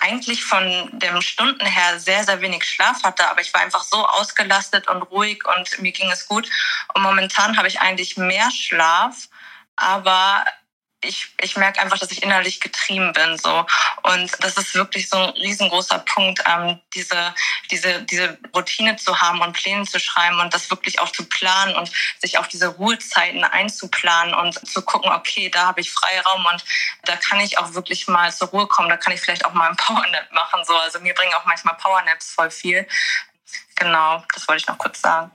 eigentlich von den Stunden her sehr, sehr wenig Schlaf hatte, aber ich war einfach so ausgelastet und ruhig und mir ging es gut. Und momentan habe ich eigentlich mehr Schlaf, aber ich, ich merke einfach, dass ich innerlich getrieben bin. So. Und das ist wirklich so ein riesengroßer Punkt, ähm, diese, diese, diese Routine zu haben und Pläne zu schreiben und das wirklich auch zu planen und sich auf diese Ruhezeiten einzuplanen und zu gucken, okay, da habe ich Freiraum und da kann ich auch wirklich mal zur Ruhe kommen. Da kann ich vielleicht auch mal einen Powernap machen. So. Also mir bringen auch manchmal Powernaps voll viel. Genau, das wollte ich noch kurz sagen.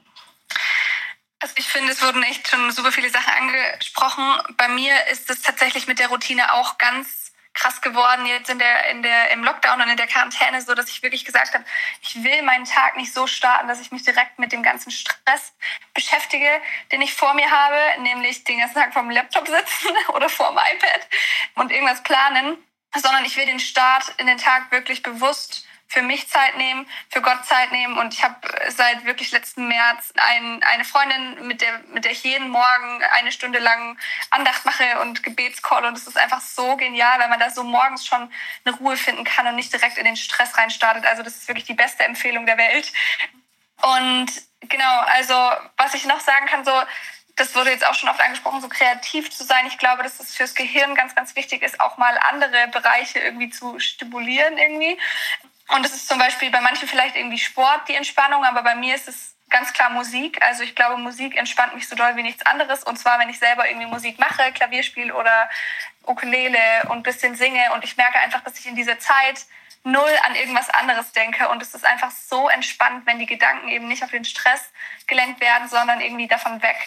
Also ich finde, es wurden echt schon super viele Sachen angesprochen. Bei mir ist es tatsächlich mit der Routine auch ganz krass geworden jetzt in der, in der, im Lockdown und in der Quarantäne, so dass ich wirklich gesagt habe, ich will meinen Tag nicht so starten, dass ich mich direkt mit dem ganzen Stress beschäftige, den ich vor mir habe, nämlich den ganzen Tag vorm Laptop sitzen oder vorm iPad und irgendwas planen, sondern ich will den Start in den Tag wirklich bewusst für mich Zeit nehmen, für Gott Zeit nehmen. Und ich habe seit wirklich letzten März ein, eine Freundin, mit der, mit der ich jeden Morgen eine Stunde lang Andacht mache und Gebetscall. Und es ist einfach so genial, weil man da so morgens schon eine Ruhe finden kann und nicht direkt in den Stress reinstartet. Also das ist wirklich die beste Empfehlung der Welt. Und genau, also was ich noch sagen kann, so das wurde jetzt auch schon oft angesprochen, so kreativ zu sein. Ich glaube, dass es fürs Gehirn ganz, ganz wichtig ist, auch mal andere Bereiche irgendwie zu stimulieren irgendwie. Und es ist zum Beispiel bei manchen vielleicht irgendwie Sport, die Entspannung, aber bei mir ist es ganz klar Musik. Also ich glaube, Musik entspannt mich so doll wie nichts anderes. Und zwar, wenn ich selber irgendwie Musik mache, Klavierspiel oder Ukulele und bisschen singe. Und ich merke einfach, dass ich in dieser Zeit null an irgendwas anderes denke. Und es ist einfach so entspannt, wenn die Gedanken eben nicht auf den Stress gelenkt werden, sondern irgendwie davon weg.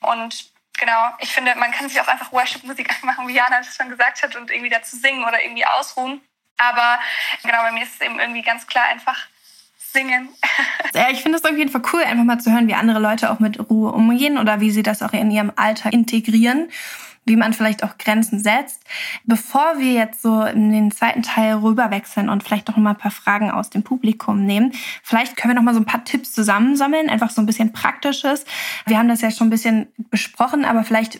Und genau, ich finde, man kann sich auch einfach Worship-Musik anmachen, wie Jana das schon gesagt hat, und irgendwie dazu singen oder irgendwie ausruhen. Aber genau, bei mir ist es eben irgendwie ganz klar einfach singen. Ja, ich finde es auf jeden Fall cool, einfach mal zu hören, wie andere Leute auch mit Ruhe umgehen oder wie sie das auch in ihrem Alltag integrieren wie man vielleicht auch Grenzen setzt. Bevor wir jetzt so in den zweiten Teil rüberwechseln und vielleicht noch mal ein paar Fragen aus dem Publikum nehmen, vielleicht können wir noch mal so ein paar Tipps zusammensammeln, einfach so ein bisschen praktisches. Wir haben das ja schon ein bisschen besprochen, aber vielleicht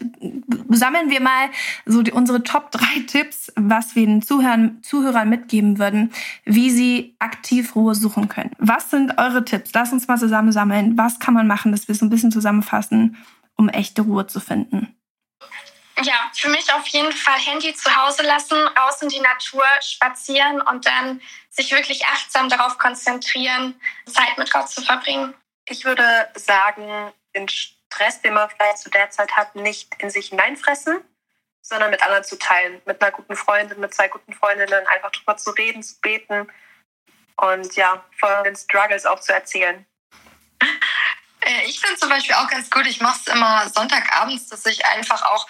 sammeln wir mal so die, unsere Top drei Tipps, was wir den Zuhörern, Zuhörern mitgeben würden, wie sie aktiv Ruhe suchen können. Was sind eure Tipps? Lass uns mal zusammensammeln. Was kann man machen, dass wir so ein bisschen zusammenfassen, um echte Ruhe zu finden? Ja, für mich auf jeden Fall Handy zu Hause lassen, raus in die Natur, spazieren und dann sich wirklich achtsam darauf konzentrieren, Zeit mit Gott zu verbringen. Ich würde sagen, den Stress, den man vielleicht zu der Zeit hat, nicht in sich hineinfressen, sondern mit anderen zu teilen. Mit einer guten Freundin, mit zwei guten Freundinnen, einfach drüber zu reden, zu beten und ja, von den Struggles auch zu erzählen. Äh, ich finde zum Beispiel auch ganz gut, ich mache es immer Sonntagabends, dass ich einfach auch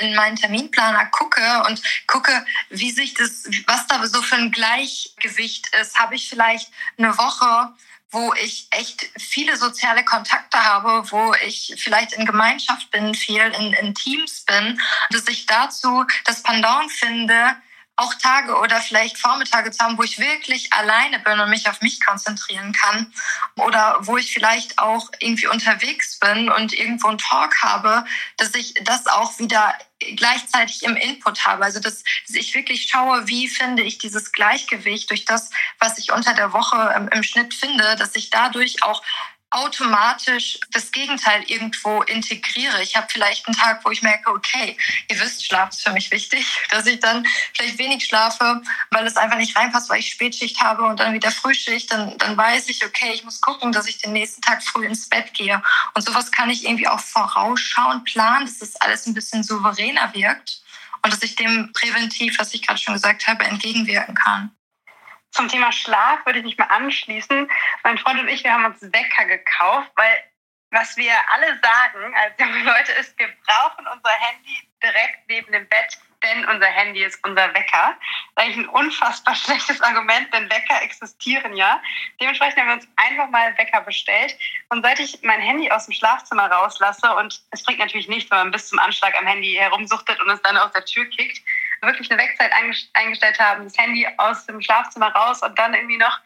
in meinen Terminplaner gucke und gucke, wie sich das, was da so für ein Gleichgewicht ist. Habe ich vielleicht eine Woche, wo ich echt viele soziale Kontakte habe, wo ich vielleicht in Gemeinschaft bin, viel in, in Teams bin, dass ich dazu das Pendant finde, auch Tage oder vielleicht Vormittage zu haben, wo ich wirklich alleine bin und mich auf mich konzentrieren kann. Oder wo ich vielleicht auch irgendwie unterwegs bin und irgendwo einen Talk habe, dass ich das auch wieder gleichzeitig im Input habe. Also dass, dass ich wirklich schaue, wie finde ich dieses Gleichgewicht durch das, was ich unter der Woche im, im Schnitt finde, dass ich dadurch auch automatisch das Gegenteil irgendwo integriere. Ich habe vielleicht einen Tag, wo ich merke, okay, ihr wisst, Schlaf ist für mich wichtig, dass ich dann vielleicht wenig schlafe, weil es einfach nicht reinpasst, weil ich Spätschicht habe und dann wieder Frühschicht, dann, dann weiß ich, okay, ich muss gucken, dass ich den nächsten Tag früh ins Bett gehe. Und sowas kann ich irgendwie auch vorausschauen, planen, dass das alles ein bisschen souveräner wirkt und dass ich dem präventiv, was ich gerade schon gesagt habe, entgegenwirken kann. Zum Thema Schlaf würde ich mich mal anschließen. Mein Freund und ich, wir haben uns Wecker gekauft, weil was wir alle sagen als junge Leute ist, wir brauchen unser Handy direkt neben dem Bett, denn unser Handy ist unser Wecker. Das ist eigentlich ein unfassbar schlechtes Argument, denn Wecker existieren ja. Dementsprechend haben wir uns einfach mal Wecker bestellt. Und seit ich mein Handy aus dem Schlafzimmer rauslasse, und es bringt natürlich nichts, wenn man bis zum Anschlag am Handy herumsuchtet und es dann aus der Tür kickt, wirklich eine Wegzeit eingestellt haben, das Handy aus dem Schlafzimmer raus und dann irgendwie noch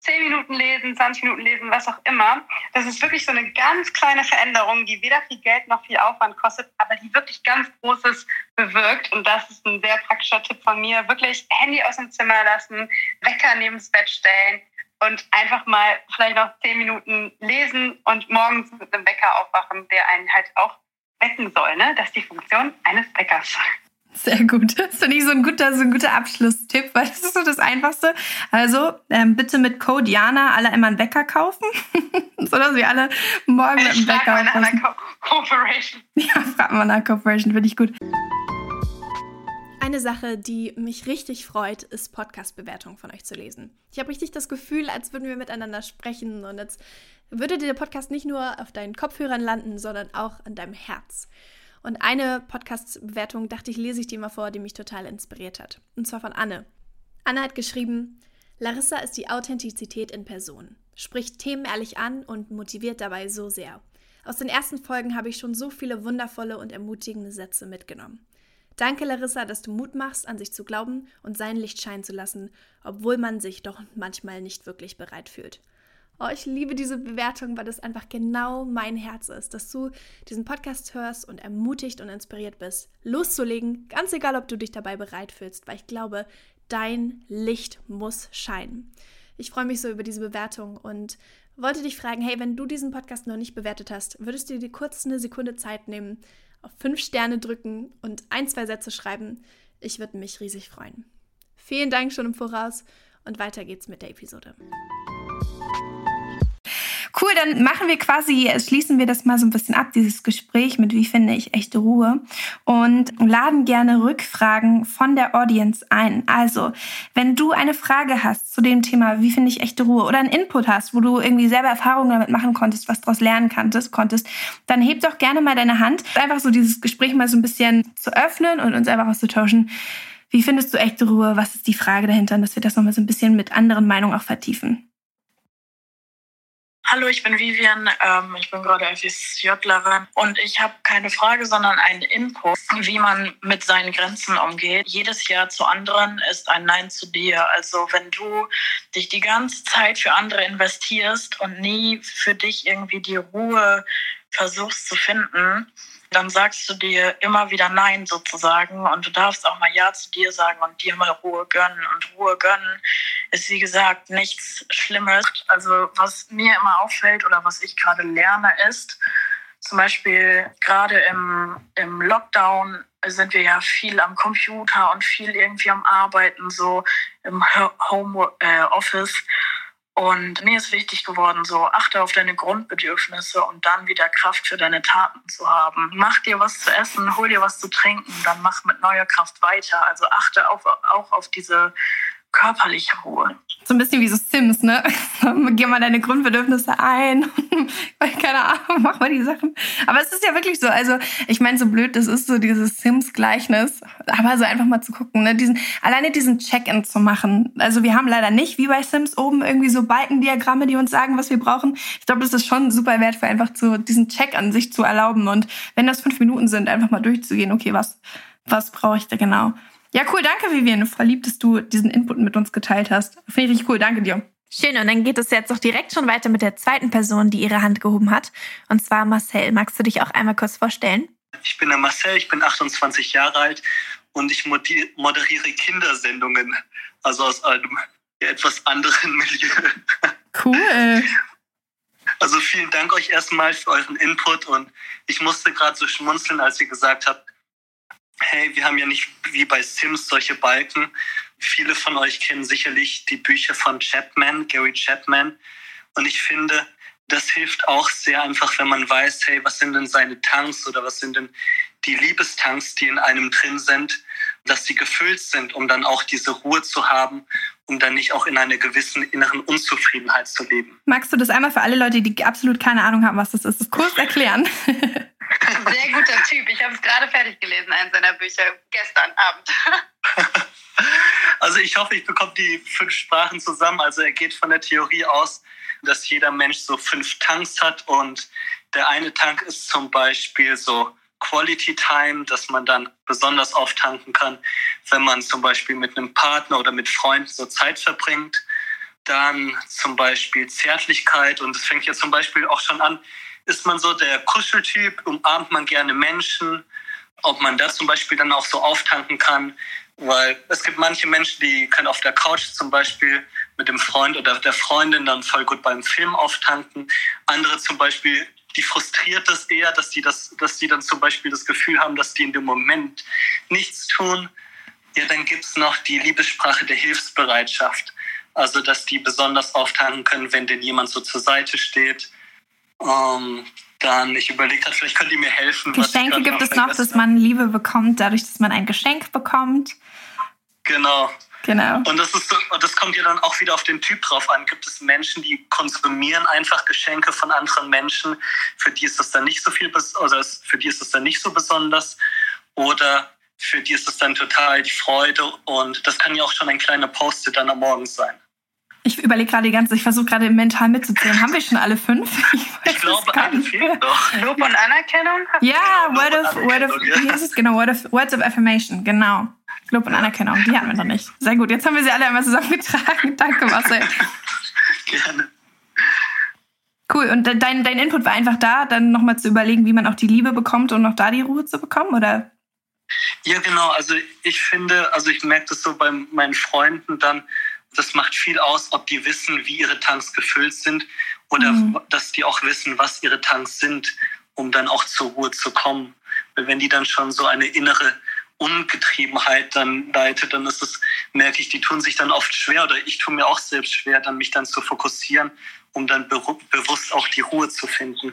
10 Minuten lesen, 20 Minuten lesen, was auch immer. Das ist wirklich so eine ganz kleine Veränderung, die weder viel Geld noch viel Aufwand kostet, aber die wirklich ganz Großes bewirkt. Und das ist ein sehr praktischer Tipp von mir. Wirklich Handy aus dem Zimmer lassen, Wecker neben das Bett stellen und einfach mal vielleicht noch 10 Minuten lesen und morgens mit einem Wecker aufwachen, der einen halt auch wecken soll. Ne? Das ist die Funktion eines Weckers. Sehr gut. Das finde ich so ein guter, so ein guter Abschlusstipp, weil das ist so das Einfachste. Also ähm, bitte mit Code Jana alle immer einen Wecker kaufen, sodass wir alle morgen mit einem Wecker mal nach einer Corporation. Ja, frag mal nach Corporation, finde ich gut. Eine Sache, die mich richtig freut, ist Podcast-Bewertungen von euch zu lesen. Ich habe richtig das Gefühl, als würden wir miteinander sprechen und als würde der Podcast nicht nur auf deinen Kopfhörern landen, sondern auch an deinem Herz. Und eine Podcast-Bewertung dachte ich, lese ich dir mal vor, die mich total inspiriert hat. Und zwar von Anne. Anne hat geschrieben, Larissa ist die Authentizität in Person, spricht Themen ehrlich an und motiviert dabei so sehr. Aus den ersten Folgen habe ich schon so viele wundervolle und ermutigende Sätze mitgenommen. Danke, Larissa, dass du Mut machst, an sich zu glauben und sein Licht scheinen zu lassen, obwohl man sich doch manchmal nicht wirklich bereit fühlt. Oh, ich liebe diese Bewertung, weil das einfach genau mein Herz ist, dass du diesen Podcast hörst und ermutigt und inspiriert bist, loszulegen, ganz egal, ob du dich dabei bereit fühlst, weil ich glaube, dein Licht muss scheinen. Ich freue mich so über diese Bewertung und wollte dich fragen, hey, wenn du diesen Podcast noch nicht bewertet hast, würdest du dir kurz eine Sekunde Zeit nehmen, auf fünf Sterne drücken und ein, zwei Sätze schreiben. Ich würde mich riesig freuen. Vielen Dank schon im Voraus und weiter geht's mit der Episode. Cool, dann machen wir quasi, schließen wir das mal so ein bisschen ab, dieses Gespräch mit wie finde ich echte Ruhe und laden gerne Rückfragen von der Audience ein. Also, wenn du eine Frage hast zu dem Thema, wie finde ich echte Ruhe oder einen Input hast, wo du irgendwie selber Erfahrungen damit machen konntest, was daraus lernen konntest, konntest, dann heb doch gerne mal deine Hand. Einfach so dieses Gespräch mal so ein bisschen zu öffnen und uns einfach auszutauschen. Wie findest du echte Ruhe? Was ist die Frage dahinter? Und dass wir das nochmal so ein bisschen mit anderen Meinungen auch vertiefen. Hallo, ich bin Vivian. Ähm, ich bin gerade FSJlerin und ich habe keine Frage, sondern einen Input, wie man mit seinen Grenzen umgeht. Jedes Jahr zu anderen ist ein Nein zu dir. Also wenn du dich die ganze Zeit für andere investierst und nie für dich irgendwie die Ruhe versuchst zu finden, dann sagst du dir immer wieder Nein sozusagen und du darfst auch mal Ja zu dir sagen und dir mal Ruhe gönnen. Und Ruhe gönnen ist, wie gesagt, nichts Schlimmes. Also was mir immer auffällt oder was ich gerade lerne ist, zum Beispiel gerade im, im Lockdown sind wir ja viel am Computer und viel irgendwie am Arbeiten, so im Home äh, Office. Und mir ist wichtig geworden, so achte auf deine Grundbedürfnisse und dann wieder Kraft für deine Taten zu haben. Mach dir was zu essen, hol dir was zu trinken, dann mach mit neuer Kraft weiter. Also achte auf, auch auf diese körperliche Ruhe. So ein bisschen wie so Sims, ne? Geh mal deine Grundbedürfnisse ein. Keine Ahnung, mach mal die Sachen. Aber es ist ja wirklich so. Also, ich meine, so blöd, das ist so dieses Sims-Gleichnis. Aber so einfach mal zu gucken, ne? Diesen, alleine diesen Check-in zu machen. Also, wir haben leider nicht, wie bei Sims, oben irgendwie so Balkendiagramme, die uns sagen, was wir brauchen. Ich glaube, das ist schon super wertvoll, einfach zu, diesen Check an sich zu erlauben. Und wenn das fünf Minuten sind, einfach mal durchzugehen, okay, was, was brauche ich da genau? Ja, cool, danke, Viviane. Voll lieb, dass du diesen Input mit uns geteilt hast. Finde ich richtig cool, danke dir. Schön, und dann geht es jetzt auch direkt schon weiter mit der zweiten Person, die ihre Hand gehoben hat. Und zwar Marcel. Magst du dich auch einmal kurz vorstellen? Ich bin der Marcel, ich bin 28 Jahre alt und ich moderiere Kindersendungen, also aus einem etwas anderen Milieu. Cool. Also vielen Dank euch erstmal für euren Input und ich musste gerade so schmunzeln, als ihr gesagt habt, hey, wir haben ja nicht wie bei Sims solche Balken. Viele von euch kennen sicherlich die Bücher von Chapman, Gary Chapman. Und ich finde, das hilft auch sehr einfach, wenn man weiß, hey, was sind denn seine Tanks oder was sind denn die Liebestanks, die in einem drin sind, dass sie gefüllt sind, um dann auch diese Ruhe zu haben, um dann nicht auch in einer gewissen inneren Unzufriedenheit zu leben. Magst du das einmal für alle Leute, die absolut keine Ahnung haben, was das ist, das kurz erklären? Sehr guter Typ. Ich habe es gerade fertig gelesen, einen seiner Bücher, gestern Abend. Also ich hoffe, ich bekomme die fünf Sprachen zusammen. Also er geht von der Theorie aus, dass jeder Mensch so fünf Tanks hat und der eine Tank ist zum Beispiel so Quality Time, dass man dann besonders auftanken kann, wenn man zum Beispiel mit einem Partner oder mit Freunden so Zeit verbringt. Dann zum Beispiel Zärtlichkeit und es fängt ja zum Beispiel auch schon an, ist man so der Kuscheltyp, umarmt man gerne Menschen, ob man da zum Beispiel dann auch so auftanken kann, weil es gibt manche Menschen, die können auf der Couch zum Beispiel mit dem Freund oder der Freundin dann voll gut beim Film auftanken. Andere zum Beispiel, die frustriert das eher, dass die, das, dass die dann zum Beispiel das Gefühl haben, dass die in dem Moment nichts tun. Ja, dann gibt es noch die Liebessprache der Hilfsbereitschaft. Also, dass die besonders auftanken können, wenn denn jemand so zur Seite steht ähm, dann, ich überlege gerade, vielleicht könnt ihr mir helfen. Geschenke gibt es noch, dass man Liebe bekommt, dadurch, dass man ein Geschenk bekommt. Genau. Genau. Und das, ist, das kommt ja dann auch wieder auf den Typ drauf an. Gibt es Menschen, die konsumieren einfach Geschenke von anderen Menschen, für die ist das dann nicht so viel, oder für die ist das dann nicht so besonders, oder für die ist das dann total die Freude und das kann ja auch schon ein kleiner Post-it dann am Morgen sein. Ich überlege gerade die ganze, ich versuche gerade mental mitzuzählen. Haben wir schon alle fünf? Ich, ich glaube, Anne fehlt noch. Lob und Anerkennung? Ja, Genau, Word Lob of, und Word of, Anerkennung, ja. wie heißt es genau? Word of, Words of Affirmation, genau. Lob und Anerkennung, die hatten wir noch nicht. Sehr gut, jetzt haben wir sie alle einmal zusammengetragen. Danke, Marcel. Gerne. Cool, und de- dein, dein Input war einfach da, dann nochmal zu überlegen, wie man auch die Liebe bekommt und noch da die Ruhe zu bekommen, oder? Ja, genau. Also ich finde, also ich merke das so bei meinen Freunden dann, das macht viel aus, ob die wissen, wie ihre Tanks gefüllt sind oder Mhm. dass die auch wissen, was ihre Tanks sind, um dann auch zur Ruhe zu kommen. Weil wenn die dann schon so eine innere Ungetriebenheit dann leitet, dann ist es, merke ich, die tun sich dann oft schwer oder ich tue mir auch selbst schwer, dann mich dann zu fokussieren, um dann bewusst auch die Ruhe zu finden.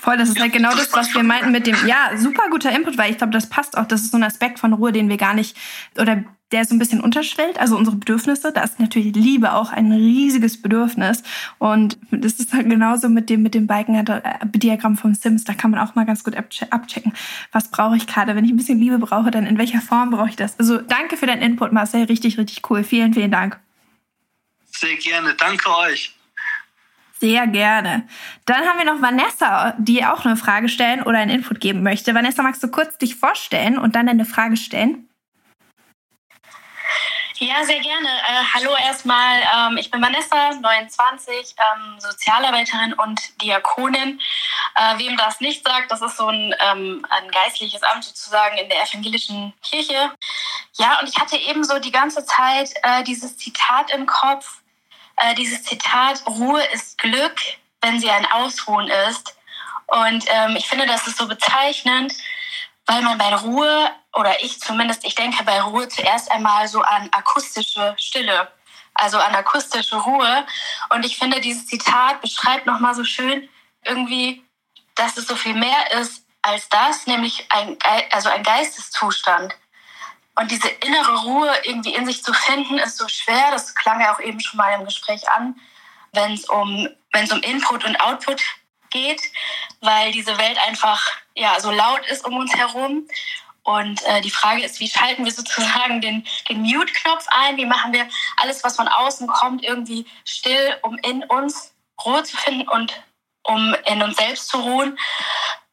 Voll, das ist Ja, halt genau das das, was wir meinten mit dem, ja, super guter Input, weil ich glaube, das passt auch. Das ist so ein Aspekt von Ruhe, den wir gar nicht, oder der so ein bisschen unterschwellt, also unsere Bedürfnisse. Da ist natürlich Liebe auch ein riesiges Bedürfnis. Und das ist halt genauso mit dem, mit dem Balken-Diagramm vom Sims. Da kann man auch mal ganz gut abche- abchecken. Was brauche ich gerade? Wenn ich ein bisschen Liebe brauche, dann in welcher Form brauche ich das? Also danke für deinen Input, Marcel. Richtig, richtig cool. Vielen, vielen Dank. Sehr gerne. Danke euch. Sehr gerne. Dann haben wir noch Vanessa, die auch eine Frage stellen oder einen Input geben möchte. Vanessa, magst du kurz dich vorstellen und dann deine Frage stellen? Ja, sehr gerne. Äh, hallo erstmal. Ähm, ich bin Vanessa, 29, ähm, Sozialarbeiterin und Diakonin. Äh, wem das nicht sagt, das ist so ein, ähm, ein geistliches Amt sozusagen in der evangelischen Kirche. Ja, und ich hatte eben so die ganze Zeit äh, dieses Zitat im Kopf. Äh, dieses Zitat, Ruhe ist Glück, wenn sie ein Ausruhen ist. Und ähm, ich finde, das ist so bezeichnend, weil man bei Ruhe, oder ich zumindest, ich denke bei Ruhe zuerst einmal so an akustische Stille, also an akustische Ruhe. Und ich finde, dieses Zitat beschreibt nochmal so schön irgendwie, dass es so viel mehr ist als das, nämlich ein, also ein Geisteszustand. Und diese innere Ruhe irgendwie in sich zu finden, ist so schwer. Das klang ja auch eben schon mal im Gespräch an, wenn es um, um Input und Output geht, weil diese Welt einfach ja so laut ist um uns herum. Und äh, die Frage ist, wie schalten wir sozusagen den, den Mute-Knopf ein? Wie machen wir alles, was von außen kommt, irgendwie still, um in uns Ruhe zu finden und um in uns selbst zu ruhen?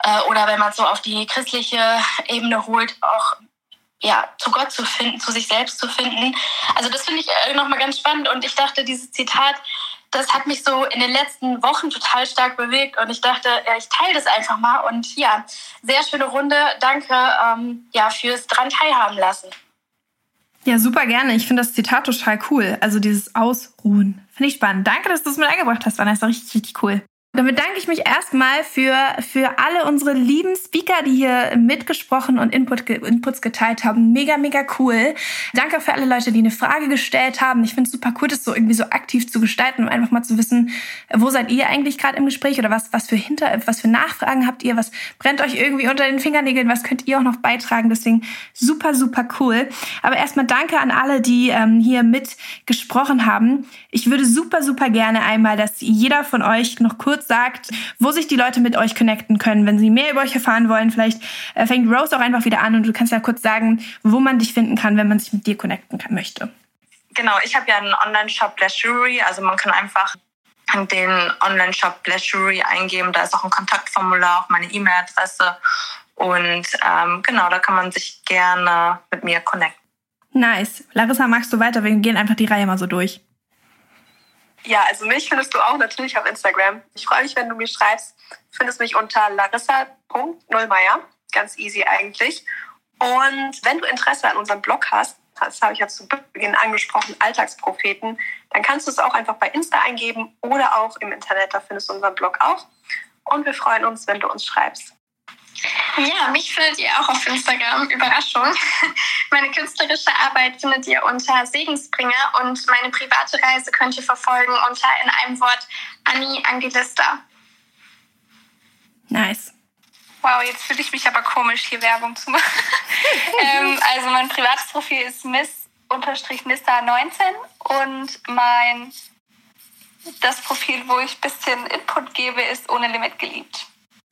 Äh, oder wenn man es so auf die christliche Ebene holt, auch ja, zu Gott zu finden, zu sich selbst zu finden. Also das finde ich äh, nochmal ganz spannend. Und ich dachte, dieses Zitat, das hat mich so in den letzten Wochen total stark bewegt. Und ich dachte, ja, ich teile das einfach mal. Und ja, sehr schöne Runde. Danke ähm, ja, fürs dran teilhaben lassen. Ja, super gerne. Ich finde das Zitat total cool. Also dieses Ausruhen. Finde ich spannend. Danke, dass du es mit eingebracht hast, Vanessa. Richtig, richtig cool. Dann bedanke ich mich erstmal für, für alle unsere lieben Speaker, die hier mitgesprochen und Input, Inputs geteilt haben. Mega, mega cool. Danke für alle Leute, die eine Frage gestellt haben. Ich finde es super cool, das so irgendwie so aktiv zu gestalten und einfach mal zu wissen, wo seid ihr eigentlich gerade im Gespräch oder was, was für Hinter, was für Nachfragen habt ihr, was brennt euch irgendwie unter den Fingernägeln, was könnt ihr auch noch beitragen. Deswegen super, super cool. Aber erstmal danke an alle, die ähm, hier mitgesprochen haben. Ich würde super, super gerne einmal, dass jeder von euch noch kurz sagt, wo sich die Leute mit euch connecten können. Wenn sie mehr über euch erfahren wollen, vielleicht äh, fängt Rose auch einfach wieder an und du kannst ja kurz sagen, wo man dich finden kann, wenn man sich mit dir connecten kann, möchte. Genau, ich habe ja einen Online-Shop Blashury, also man kann einfach den Online-Shop Blashury eingeben, da ist auch ein Kontaktformular, auch meine E-Mail-Adresse und ähm, genau, da kann man sich gerne mit mir connecten. Nice. Larissa, magst du weiter? Wir gehen einfach die Reihe mal so durch. Ja, also mich findest du auch natürlich auf Instagram. Ich freue mich, wenn du mir schreibst. Findest mich unter larissa.nullmeier. Ganz easy eigentlich. Und wenn du Interesse an unserem Blog hast, das habe ich ja zu Beginn angesprochen, Alltagspropheten, dann kannst du es auch einfach bei Insta eingeben oder auch im Internet. Da findest du unseren Blog auch. Und wir freuen uns, wenn du uns schreibst. Ja, mich findet ihr auch auf Instagram. Überraschung. Meine künstlerische Arbeit findet ihr unter Segensbringer und meine private Reise könnt ihr verfolgen unter in einem Wort Annie Angelista. Nice. Wow, jetzt fühle ich mich aber komisch, hier Werbung zu machen. ähm, also mein privates Profil ist miss-nista19 und mein das Profil, wo ich ein bisschen Input gebe, ist ohne Limit geliebt.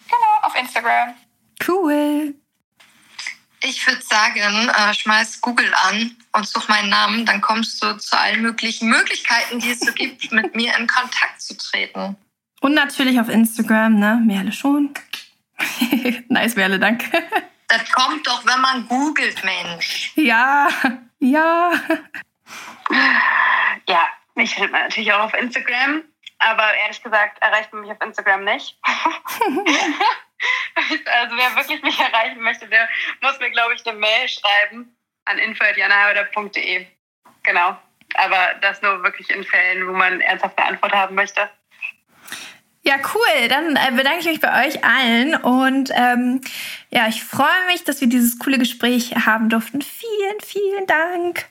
Genau, auf Instagram. Cool. Ich würde sagen, äh, schmeiß Google an und such meinen Namen, dann kommst du zu allen möglichen Möglichkeiten, die es so gibt, mit mir in Kontakt zu treten. Und natürlich auf Instagram, ne? Merle schon. nice, Merle, danke. Das kommt doch, wenn man googelt, Mensch. Ja, ja. Ja, mich findet man natürlich auch auf Instagram. Aber ehrlich gesagt erreicht man mich auf Instagram nicht. also wer wirklich mich erreichen möchte, der muss mir, glaube ich, eine Mail schreiben an info.janahauder.de. Genau. Aber das nur wirklich in Fällen, wo man ernsthaft eine Antwort haben möchte. Ja, cool. Dann äh, bedanke ich mich bei euch allen und ähm, ja, ich freue mich, dass wir dieses coole Gespräch haben durften. Vielen, vielen Dank.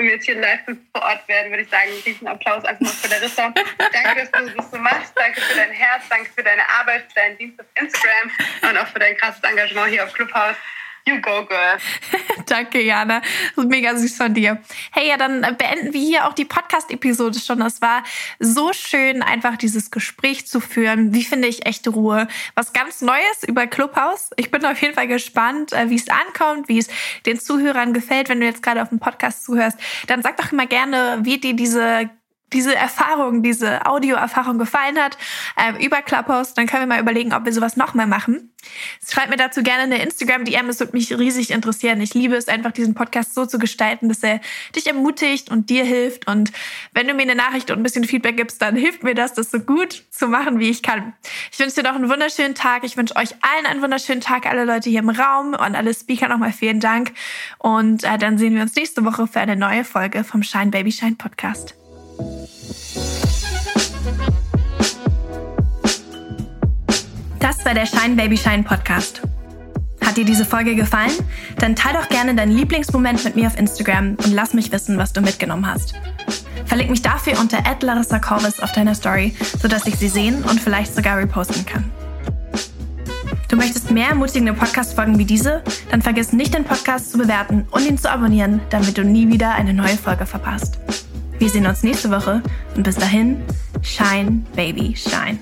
Wenn wir jetzt hier live vor Ort werden, würde ich sagen, diesen Applaus einfach mal für Larissa. danke, dass du das so machst. Danke für dein Herz, danke für deine Arbeit, für deinen Dienst auf Instagram und auch für dein krasses Engagement hier auf Clubhouse. You go, girl. Danke, Jana. Mega süß von dir. Hey, ja, dann beenden wir hier auch die Podcast-Episode schon. Es war so schön, einfach dieses Gespräch zu führen. Wie finde ich echte Ruhe? Was ganz Neues über Clubhouse. Ich bin auf jeden Fall gespannt, äh, wie es ankommt, wie es den Zuhörern gefällt. Wenn du jetzt gerade auf dem Podcast zuhörst, dann sag doch immer gerne, wie dir diese diese Erfahrung, diese Audioerfahrung gefallen hat äh, über Clubhouse, dann können wir mal überlegen, ob wir sowas nochmal machen. Schreibt mir dazu gerne eine Instagram-DM, es würde mich riesig interessieren. Ich liebe es einfach, diesen Podcast so zu gestalten, dass er dich ermutigt und dir hilft. Und wenn du mir eine Nachricht und ein bisschen Feedback gibst, dann hilft mir das, das so gut zu machen, wie ich kann. Ich wünsche dir noch einen wunderschönen Tag. Ich wünsche euch allen einen wunderschönen Tag, alle Leute hier im Raum und alle Speaker nochmal vielen Dank. Und äh, dann sehen wir uns nächste Woche für eine neue Folge vom Shine Baby Shine Podcast. Das war der Shine Baby Shine Podcast. Hat dir diese Folge gefallen? Dann teil doch gerne deinen Lieblingsmoment mit mir auf Instagram und lass mich wissen, was du mitgenommen hast. Verleg mich dafür unter Larissa Corvus auf deiner Story, sodass ich sie sehen und vielleicht sogar reposten kann. Du möchtest mehr ermutigende Podcast-Folgen wie diese? Dann vergiss nicht, den Podcast zu bewerten und ihn zu abonnieren, damit du nie wieder eine neue Folge verpasst. Wir sehen uns nächste Woche und bis dahin, shine, baby, shine.